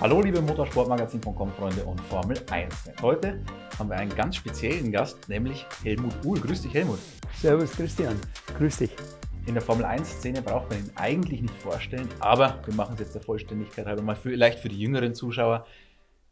Hallo liebe Motorsportmagazin.com Freunde und Formel 1. Heute haben wir einen ganz speziellen Gast, nämlich Helmut Uhl. Grüß dich Helmut. Servus Christian, grüß dich. In der Formel 1-Szene braucht man ihn eigentlich nicht vorstellen, aber wir machen es jetzt der Vollständigkeit halber mal vielleicht für die jüngeren Zuschauer.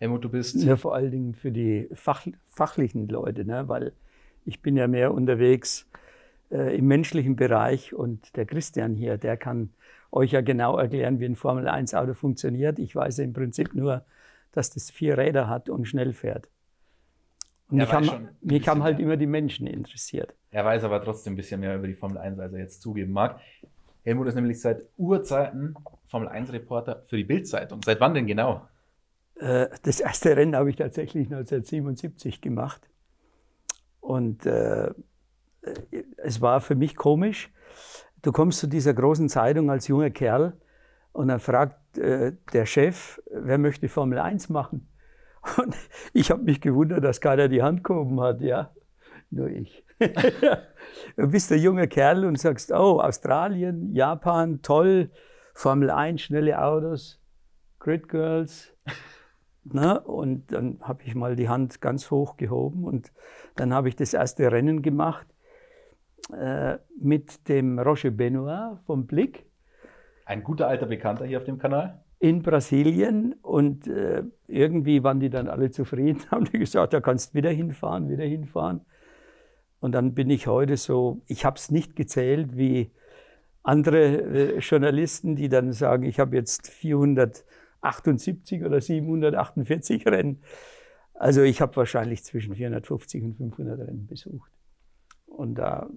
Helmut, du bist. Ja, vor allen Dingen für die Fach, fachlichen Leute, ne? weil ich bin ja mehr unterwegs äh, im menschlichen Bereich und der Christian hier, der kann euch ja genau erklären, wie ein Formel 1 Auto funktioniert. Ich weiß im Prinzip nur, dass das vier Räder hat und schnell fährt. Und mich haben, mich haben halt mehr. immer die Menschen interessiert. Er weiß aber trotzdem ein bisschen mehr über die Formel 1, als er jetzt zugeben mag. Helmut ist nämlich seit Urzeiten Formel 1 Reporter für die Bild-Zeitung. Seit wann denn genau? Äh, das erste Rennen habe ich tatsächlich 1977 gemacht. Und äh, es war für mich komisch. Du kommst zu dieser großen Zeitung als junger Kerl und dann fragt äh, der Chef, wer möchte Formel 1 machen? Und ich habe mich gewundert, dass keiner die Hand gehoben hat, ja. Nur ich. du bist ein junger Kerl und sagst, oh, Australien, Japan, toll, Formel 1, schnelle Autos, Grid Girls. Na, und dann habe ich mal die Hand ganz hoch gehoben und dann habe ich das erste Rennen gemacht äh, mit dem Roger Benoit vom Blick. Ein guter alter Bekannter hier auf dem Kanal. In Brasilien und äh, irgendwie waren die dann alle zufrieden, haben die gesagt, da kannst wieder hinfahren, wieder hinfahren. Und dann bin ich heute so, ich habe es nicht gezählt wie andere äh, Journalisten, die dann sagen, ich habe jetzt 400 78 oder 748 Rennen. Also ich habe wahrscheinlich zwischen 450 und 500 Rennen besucht. Und da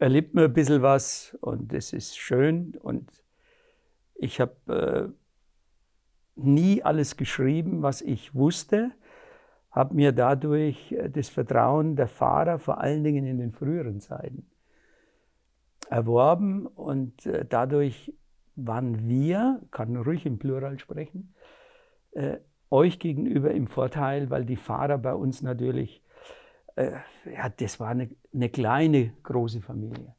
erlebt man ein bisschen was und das ist schön. Und ich habe äh, nie alles geschrieben, was ich wusste, habe mir dadurch äh, das Vertrauen der Fahrer, vor allen Dingen in den früheren Zeiten, erworben und äh, dadurch waren wir, kann ruhig im Plural sprechen, äh, euch gegenüber im Vorteil, weil die Fahrer bei uns natürlich, äh, ja, das war eine, eine, kleine, große Familie.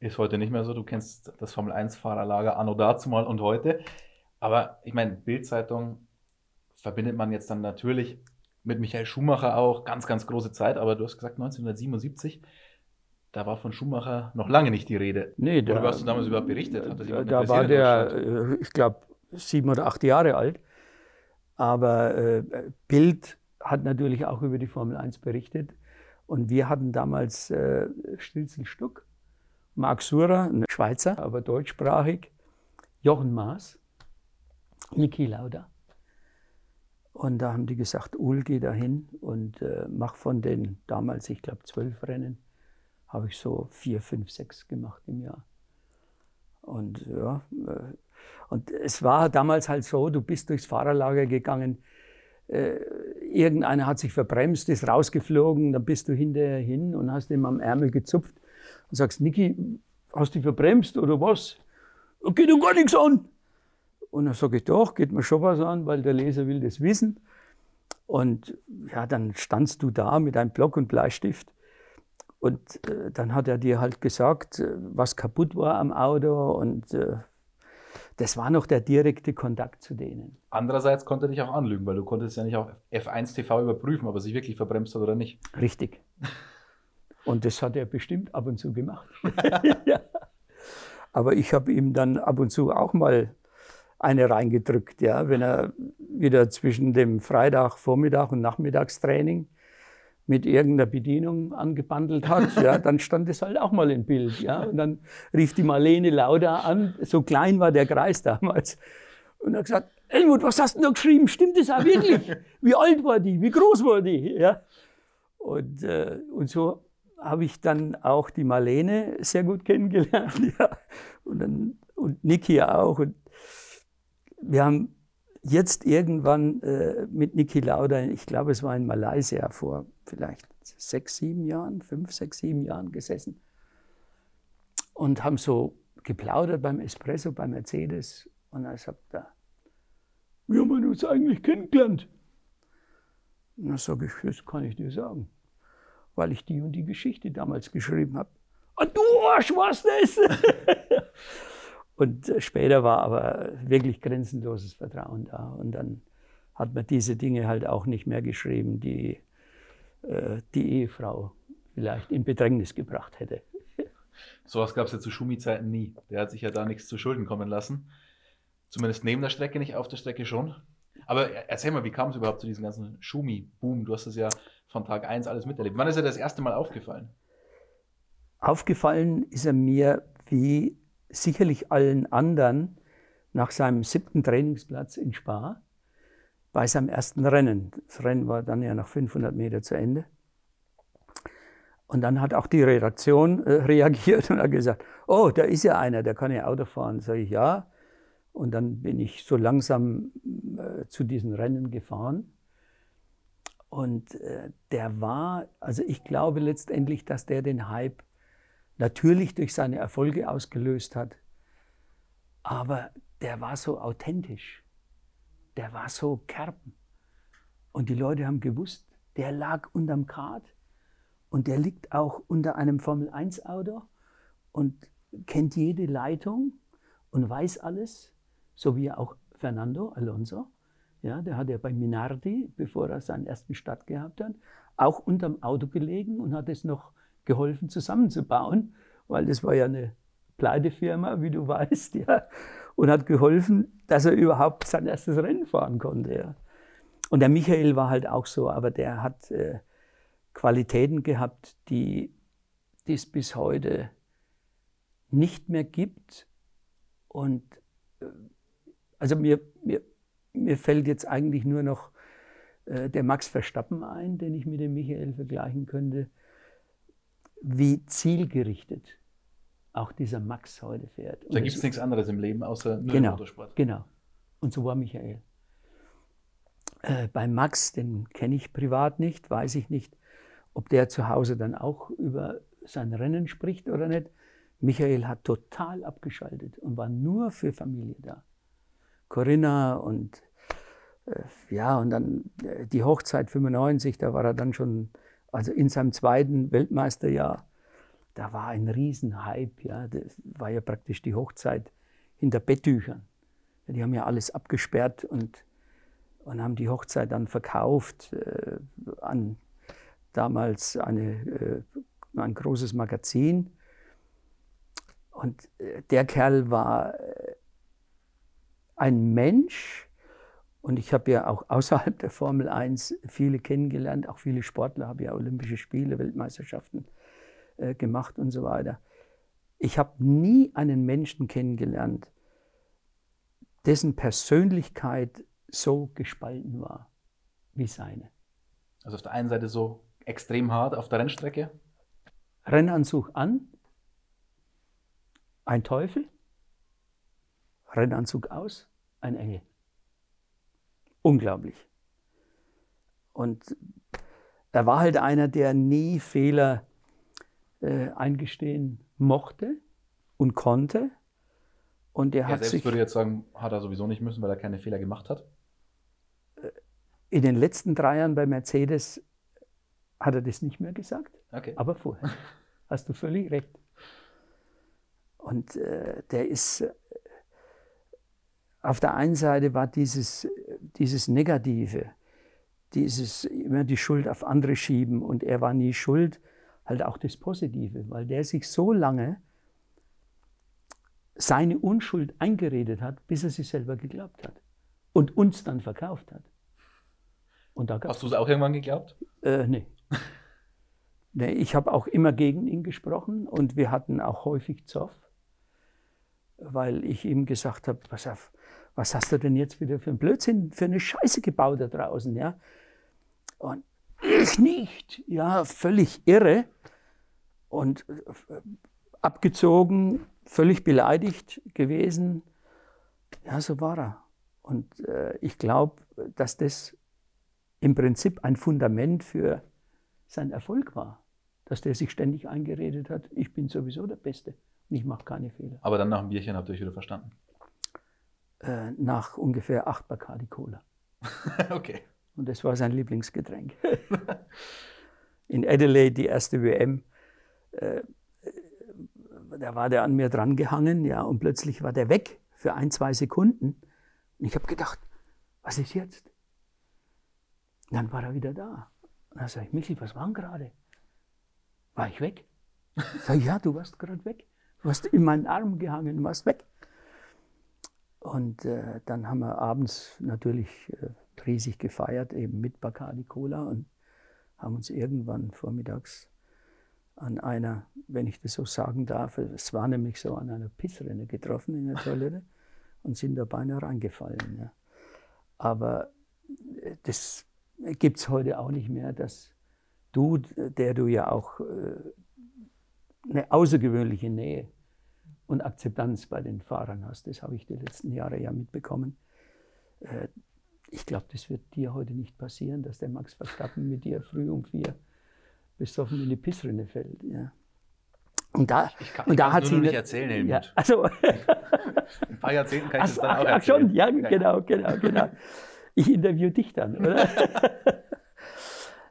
Ist heute nicht mehr so. Du kennst das Formel 1-Fahrerlager anno dazu mal und heute. Aber ich meine, Bildzeitung verbindet man jetzt dann natürlich mit Michael Schumacher auch, ganz, ganz große Zeit. Aber du hast gesagt 1977 da war von Schumacher noch lange nicht die Rede. Nee, da, Worüber hast du damals überhaupt berichtet? Da, da war der, äh, ich glaube, sieben oder acht Jahre alt. Aber äh, Bild hat natürlich auch über die Formel 1 berichtet. Und wir hatten damals äh, Stilzen Stuck, Marc Surer, ein Schweizer, aber deutschsprachig, Jochen Maas, Niki Lauda. Und da haben die gesagt, Ul, geh da hin und äh, mach von den damals, ich glaube, zwölf Rennen, habe ich so vier, fünf, sechs gemacht im Jahr. Und ja, äh, und es war damals halt so, du bist durchs Fahrerlager gegangen, äh, irgendeiner hat sich verbremst, ist rausgeflogen, dann bist du hinterher hin und hast ihm am Ärmel gezupft und sagst, Niki, hast du dich verbremst oder was? Geht dir gar nichts an. Und dann sage ich, doch, geht mir schon was an, weil der Leser will das wissen. Und ja, dann standst du da mit einem Block und Bleistift und äh, dann hat er dir halt gesagt, äh, was kaputt war am Auto und äh, das war noch der direkte Kontakt zu denen. Andererseits konnte er dich auch anlügen, weil du konntest ja nicht auf F1 TV überprüfen, ob er sich wirklich verbremst hat oder nicht. Richtig. Und das hat er bestimmt ab und zu gemacht. ja. Aber ich habe ihm dann ab und zu auch mal eine reingedrückt, ja, wenn er wieder zwischen dem Freitag, Vormittag und Nachmittagstraining mit irgendeiner Bedienung angebandelt hat, ja, dann stand es halt auch mal im Bild. Ja. Und dann rief die Marlene Lauda an, so klein war der Kreis damals, und hat gesagt, Helmut, was hast du da geschrieben? Stimmt das auch wirklich? Wie alt war die? Wie groß war die? Ja. Und, äh, und so habe ich dann auch die Marlene sehr gut kennengelernt. Ja. Und, dann, und Niki auch. Und wir haben jetzt irgendwann äh, mit Niki Lauda, ich glaube, es war in Malaysia vor vielleicht sechs, sieben Jahren, fünf, sechs, sieben Jahren gesessen und haben so geplaudert beim Espresso, bei Mercedes. Und er sagt er, wie haben wir uns eigentlich kennengelernt? Und dann sage ich, das kann ich dir sagen, weil ich die und die Geschichte damals geschrieben habe. Ah, du Arsch, was das? Und später war aber wirklich grenzenloses Vertrauen da. Und dann hat man diese Dinge halt auch nicht mehr geschrieben, die äh, die Ehefrau vielleicht in Bedrängnis gebracht hätte. Sowas gab es ja zu Schumi-Zeiten nie. Der hat sich ja da nichts zu Schulden kommen lassen. Zumindest neben der Strecke nicht, auf der Strecke schon. Aber erzähl mal, wie kam es überhaupt zu diesem ganzen Schumi-Boom? Du hast es ja von Tag 1 alles miterlebt. Wann ist er das erste Mal aufgefallen? Aufgefallen ist er mir wie sicherlich allen anderen nach seinem siebten Trainingsplatz in Spa bei seinem ersten Rennen. Das Rennen war dann ja nach 500 Meter zu Ende. Und dann hat auch die Redaktion äh, reagiert und hat gesagt, oh, da ist ja einer, der kann ja Auto fahren. Sag ich, ja. Und dann bin ich so langsam äh, zu diesen Rennen gefahren. Und äh, der war, also ich glaube letztendlich, dass der den Hype natürlich durch seine Erfolge ausgelöst hat. Aber der war so authentisch. Der war so kerben. Und die Leute haben gewusst, der lag unterm Kart und der liegt auch unter einem Formel-1-Auto und kennt jede Leitung und weiß alles, so wie auch Fernando Alonso. Ja, der hat ja bei Minardi, bevor er seinen ersten Start gehabt hat, auch unterm Auto gelegen und hat es noch geholfen zusammenzubauen, weil das war ja eine Pleitefirma, wie du weißt, ja, und hat geholfen, dass er überhaupt sein erstes Rennen fahren konnte. Ja. Und der Michael war halt auch so, aber der hat äh, Qualitäten gehabt, die es bis heute nicht mehr gibt. Und äh, also mir, mir, mir fällt jetzt eigentlich nur noch äh, der Max Verstappen ein, den ich mit dem Michael vergleichen könnte wie zielgerichtet auch dieser Max heute fährt. Und da gibt es nichts anderes im Leben außer nur genau, Motorsport. Genau. Und so war Michael. Äh, bei Max, den kenne ich privat nicht, weiß ich nicht, ob der zu Hause dann auch über sein Rennen spricht oder nicht. Michael hat total abgeschaltet und war nur für Familie da. Corinna und äh, ja, und dann äh, die Hochzeit 95, da war er dann schon also in seinem zweiten Weltmeisterjahr, da war ein Riesenhype. Ja. Das war ja praktisch die Hochzeit hinter Betttüchern. Die haben ja alles abgesperrt und, und haben die Hochzeit dann verkauft äh, an damals eine, äh, ein großes Magazin. Und äh, der Kerl war äh, ein Mensch, und ich habe ja auch außerhalb der Formel 1 viele kennengelernt, auch viele Sportler, habe ja Olympische Spiele, Weltmeisterschaften äh, gemacht und so weiter. Ich habe nie einen Menschen kennengelernt, dessen Persönlichkeit so gespalten war wie seine. Also auf der einen Seite so extrem hart auf der Rennstrecke? Rennanzug an, ein Teufel, Rennanzug aus, ein Engel. Unglaublich. Und er war halt einer, der nie Fehler äh, eingestehen mochte und konnte. Und er er hat selbst sich würde jetzt sagen, hat er sowieso nicht müssen, weil er keine Fehler gemacht hat. in den letzten drei Jahren bei Mercedes hat er das nicht mehr gesagt, Okay. aber vorher. Hast du völlig recht. Und äh, der ist, äh, auf der einen Seite war dieses, dieses Negative, dieses immer die Schuld auf andere schieben und er war nie schuld, halt auch das Positive, weil der sich so lange seine Unschuld eingeredet hat, bis er sich selber geglaubt hat und uns dann verkauft hat. Und da Hast du es auch irgendwann geglaubt? äh, nee. nee. Ich habe auch immer gegen ihn gesprochen und wir hatten auch häufig Zoff, weil ich ihm gesagt habe, pass auf, was hast du denn jetzt wieder für einen Blödsinn, für eine Scheiße gebaut da draußen, ja? Und ich nicht, ja, völlig irre und äh, abgezogen, völlig beleidigt gewesen. Ja, so war er. Und äh, ich glaube, dass das im Prinzip ein Fundament für sein Erfolg war. Dass der sich ständig eingeredet hat, ich bin sowieso der Beste und ich mache keine Fehler. Aber dann nach dem Bierchen habt ihr euch wieder verstanden. Äh, nach ungefähr acht Bacardi Cola. okay. Und das war sein Lieblingsgetränk. In Adelaide, die erste WM, äh, da war der an mir dran gehangen, ja, und plötzlich war der weg für ein, zwei Sekunden. Und ich habe gedacht, was ist jetzt? Und dann war er wieder da. Und dann sage ich, Michi, was war denn gerade? War ich weg? Sag ich, ja, du warst gerade weg. Du hast in meinen Arm gehangen, warst weg. Und äh, dann haben wir abends natürlich äh, riesig gefeiert, eben mit Bacardi Cola und haben uns irgendwann vormittags an einer, wenn ich das so sagen darf, es war nämlich so an einer Pissrinne getroffen in der Toilette und sind da beinahe reingefallen. Ja. Aber äh, das gibt es heute auch nicht mehr, dass du, der du ja auch äh, eine außergewöhnliche Nähe und Akzeptanz bei den Fahrern hast. Das habe ich die letzten Jahre ja mitbekommen. Äh, ich glaube, das wird dir heute nicht passieren, dass der Max Verstappen mit dir früh um vier besoffen in die Pissrinne fällt. Ja. Und da, ich kann, und ich da hat nur sie nicht eine- erzählen, Helmut. Ja, also, Ein paar Jahrzehnten kann ich das ach, dann auch ach, ach erzählen. schon, ja, genau, genau, genau. Ich interview dich dann, oder?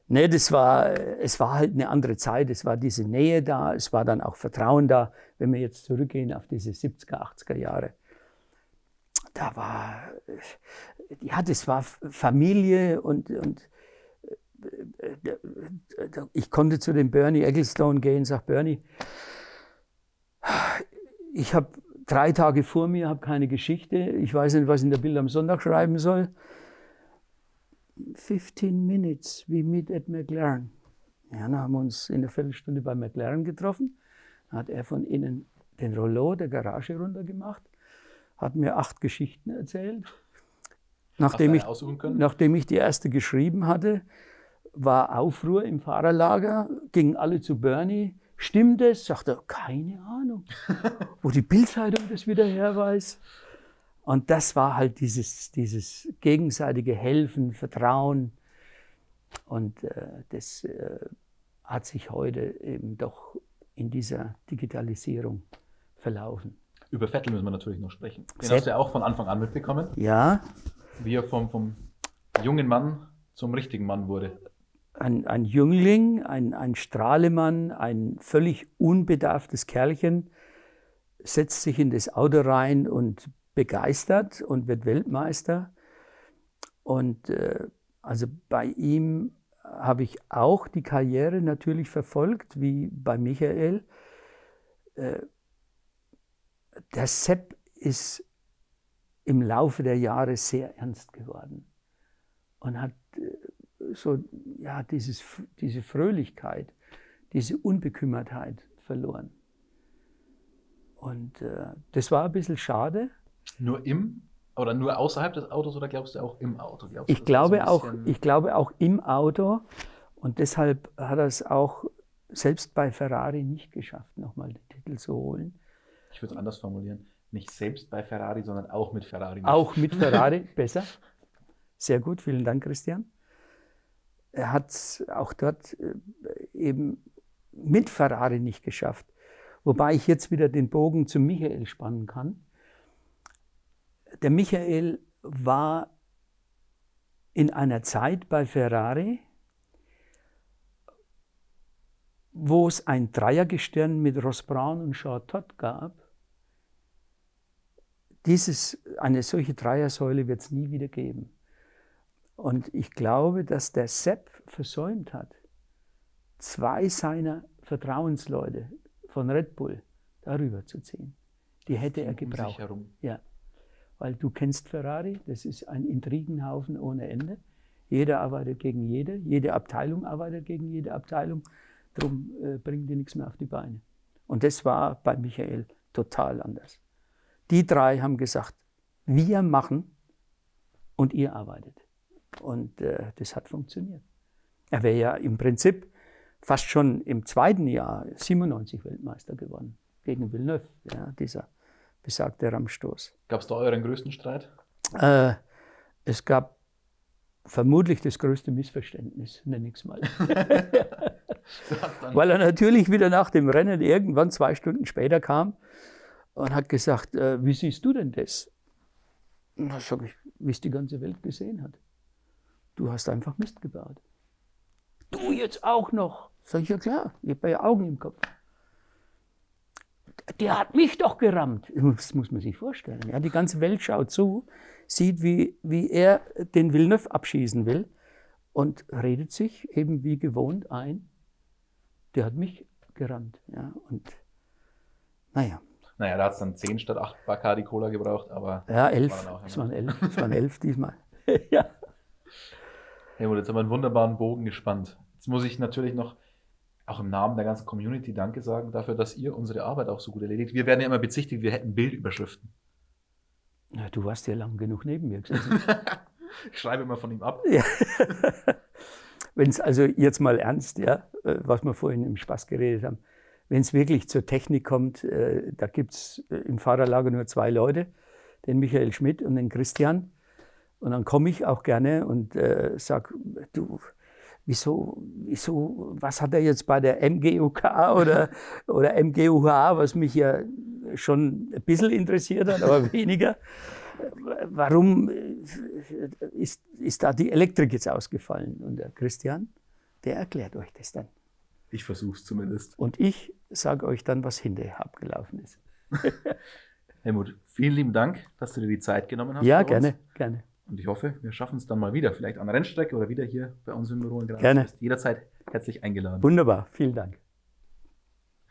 nee, das war, es war halt eine andere Zeit, es war diese Nähe da, es war dann auch Vertrauen da, wenn wir jetzt zurückgehen auf diese 70er, 80er Jahre. Da war, ja, das war Familie und, und ich konnte zu dem Bernie Ecclestone gehen, sag Bernie, ich habe drei Tage vor mir, habe keine Geschichte, ich weiß nicht, was ich in der Bild am Sonntag schreiben soll. 15 minutes, we meet at McLaren. Ja, dann haben wir uns in einer Viertelstunde bei McLaren getroffen. Dann hat er von innen den Rollo der Garage runtergemacht, hat mir acht Geschichten erzählt. Nachdem ich, nachdem ich die erste geschrieben hatte, war Aufruhr im Fahrerlager, gingen alle zu Bernie. Stimmt es? Sagt er, keine Ahnung. Wo die Bildzeitung das wieder her weiß. Und das war halt dieses, dieses gegenseitige Helfen, Vertrauen. Und äh, das äh, hat sich heute eben doch in dieser Digitalisierung verlaufen. Über Vettel müssen wir natürlich noch sprechen. Den Sehr- hast du ja auch von Anfang an mitbekommen, Ja, wie er vom, vom jungen Mann zum richtigen Mann wurde. ein, ein Jüngling, ein, ein Strahlemann, ein völlig unbedarftes Kerlchen, setzt sich in das Auto rein und begeistert und wird Weltmeister. Und äh, also bei ihm habe ich auch die Karriere natürlich verfolgt, wie bei Michael. Äh, der Sepp ist im Laufe der Jahre sehr ernst geworden und hat äh, so ja, dieses, diese Fröhlichkeit, diese Unbekümmertheit verloren. Und äh, das war ein bisschen schade. Nur im oder nur außerhalb des Autos oder glaubst du auch im Auto? Glaubst Ich glaube, auch, ich glaube auch im Auto und deshalb hat er es auch selbst bei Ferrari nicht geschafft, nochmal den Titel zu holen. ich würde es anders formulieren. Nicht selbst bei Ferrari, sondern auch mit Ferrari. Auch mit Ferrari besser. Sehr gut, vielen Dank, Christian. Er hat es auch dort äh, eben mit Ferrari nicht geschafft. Wobei ich jetzt wieder den Bogen zu Michael spannen kann. Der Michael war in einer Zeit bei Ferrari, wo es ein Dreiergestirn mit Ross Brown und Shaw Todd gab. Dieses, eine solche Dreiersäule wird es nie wieder geben. Und ich glaube, dass der Sepp versäumt hat, zwei seiner Vertrauensleute von Red Bull darüber zu ziehen. Die hätte er um sich gebraucht. herum. Ja, weil du kennst Ferrari, das ist ein Intrigenhaufen ohne Ende. Jeder arbeitet gegen jede, jede Abteilung arbeitet gegen jede Abteilung. Darum äh, bringen die nichts mehr auf die Beine. Und das war bei Michael total anders. Die drei haben gesagt, wir machen und ihr arbeitet. Und äh, das hat funktioniert. Er wäre ja im Prinzip fast schon im zweiten Jahr 97 Weltmeister geworden gegen Villeneuve, ja, dieser besagte Rammstoß. Gab es da euren größten Streit? Äh, es gab vermutlich das größte Missverständnis, nenne ich es mal. Weil er natürlich wieder nach dem Rennen irgendwann zwei Stunden später kam und hat gesagt, äh, wie siehst du denn das? Und da sage ich, wie es die ganze Welt gesehen hat. Du hast einfach Mist gebaut. Du jetzt auch noch. Sag ich, ja klar, ich habe ja Augen im Kopf. Der hat mich doch gerammt. Das muss man sich vorstellen. Ja, die ganze Welt schaut zu, sieht, wie, wie er den Villeneuve abschießen will und redet sich eben wie gewohnt ein, der hat mich gerammt. Ja, und naja. Naja, da hat es dann 10 statt 8 Bacardi Cola gebraucht, aber. Ja, 11. Es waren 11. Es waren 11 diesmal. ja. Helmut, jetzt haben wir einen wunderbaren Bogen gespannt. Jetzt muss ich natürlich noch auch im Namen der ganzen Community Danke sagen dafür, dass ihr unsere Arbeit auch so gut erledigt. Wir werden ja immer bezichtigt, wir hätten Bildüberschriften. Ja, du warst ja lang genug neben mir gesessen. ich schreibe immer von ihm ab. Ja. Wenn es also jetzt mal ernst, ja, äh, was wir vorhin im Spaß geredet haben, wenn es wirklich zur Technik kommt, äh, da gibt es äh, im Fahrerlager nur zwei Leute, den Michael Schmidt und den Christian. Und dann komme ich auch gerne und äh, sage, du, wieso, wieso, was hat er jetzt bei der MGUK oder, oder MGUH, was mich ja schon ein bisschen interessiert hat, aber weniger. Warum ist, ist da die Elektrik jetzt ausgefallen? Und der Christian, der erklärt euch das dann. Ich versuche es zumindest. Und ich sage euch dann, was hinterher abgelaufen ist. Helmut, vielen lieben Dank, dass du dir die Zeit genommen hast. Ja, gerne, gerne. Und ich hoffe, wir schaffen es dann mal wieder, vielleicht an der Rennstrecke oder wieder hier bei uns im Büro in Graz. Gerne. Jederzeit herzlich eingeladen. Wunderbar, vielen Dank.